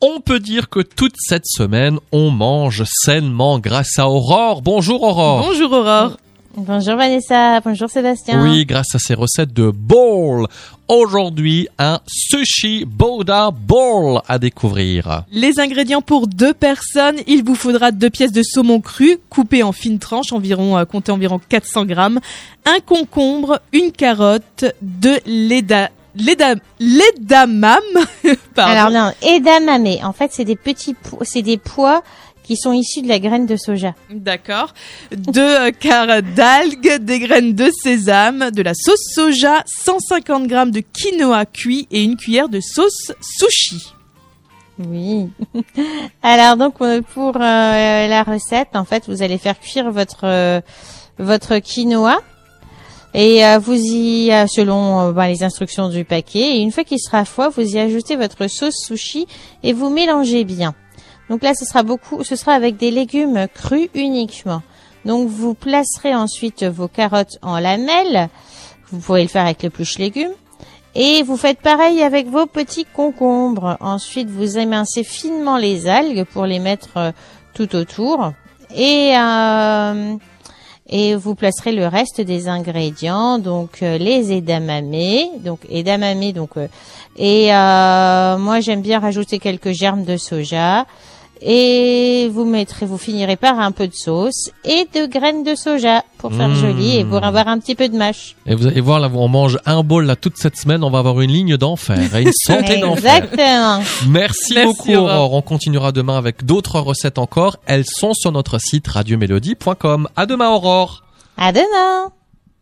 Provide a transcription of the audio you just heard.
On peut dire que toute cette semaine, on mange sainement grâce à Aurore. Bonjour Aurore. Bonjour Aurore. Bonjour Vanessa, bonjour Sébastien. Oui, grâce à ces recettes de bowl. Aujourd'hui, un sushi Boda Bowl à découvrir. Les ingrédients pour deux personnes, il vous faudra deux pièces de saumon cru coupées en fines tranches, environ euh, comptez environ 400 grammes, un concombre, une carotte, de l'eda l'édamame. Pardon. Alors non, edamame. En fait, c'est des petits, c'est des pois qui sont issus de la graine de soja. D'accord. Deux euh, quarts d'algues, des graines de sésame, de la sauce soja, 150 grammes de quinoa cuit et une cuillère de sauce sushi. Oui. Alors donc pour euh, la recette, en fait, vous allez faire cuire votre euh, votre quinoa et euh, vous y euh, selon euh, ben, les instructions du paquet et une fois qu'il sera froid, vous y ajoutez votre sauce sushi et vous mélangez bien. Donc là, ce sera beaucoup, ce sera avec des légumes crus uniquement. Donc vous placerez ensuite vos carottes en lamelles. Vous pouvez le faire avec l'épluche légumes. Et vous faites pareil avec vos petits concombres. Ensuite, vous émincez finement les algues pour les mettre euh, tout autour. Et, euh, et vous placerez le reste des ingrédients, donc euh, les edamame, donc edamame, donc euh, et euh, moi j'aime bien rajouter quelques germes de soja. Et vous mettrez, vous finirez par un peu de sauce et de graines de soja pour faire Mmh. joli et pour avoir un petit peu de mâche. Et vous allez voir, là, on mange un bol là toute cette semaine, on va avoir une ligne d'enfer, et une santé d'enfer. Exactement. Merci, Merci, beaucoup Aurore. Aurore. On continuera demain avec d'autres recettes encore. Elles sont sur notre site radiomélodie.com. À demain Aurore. À demain.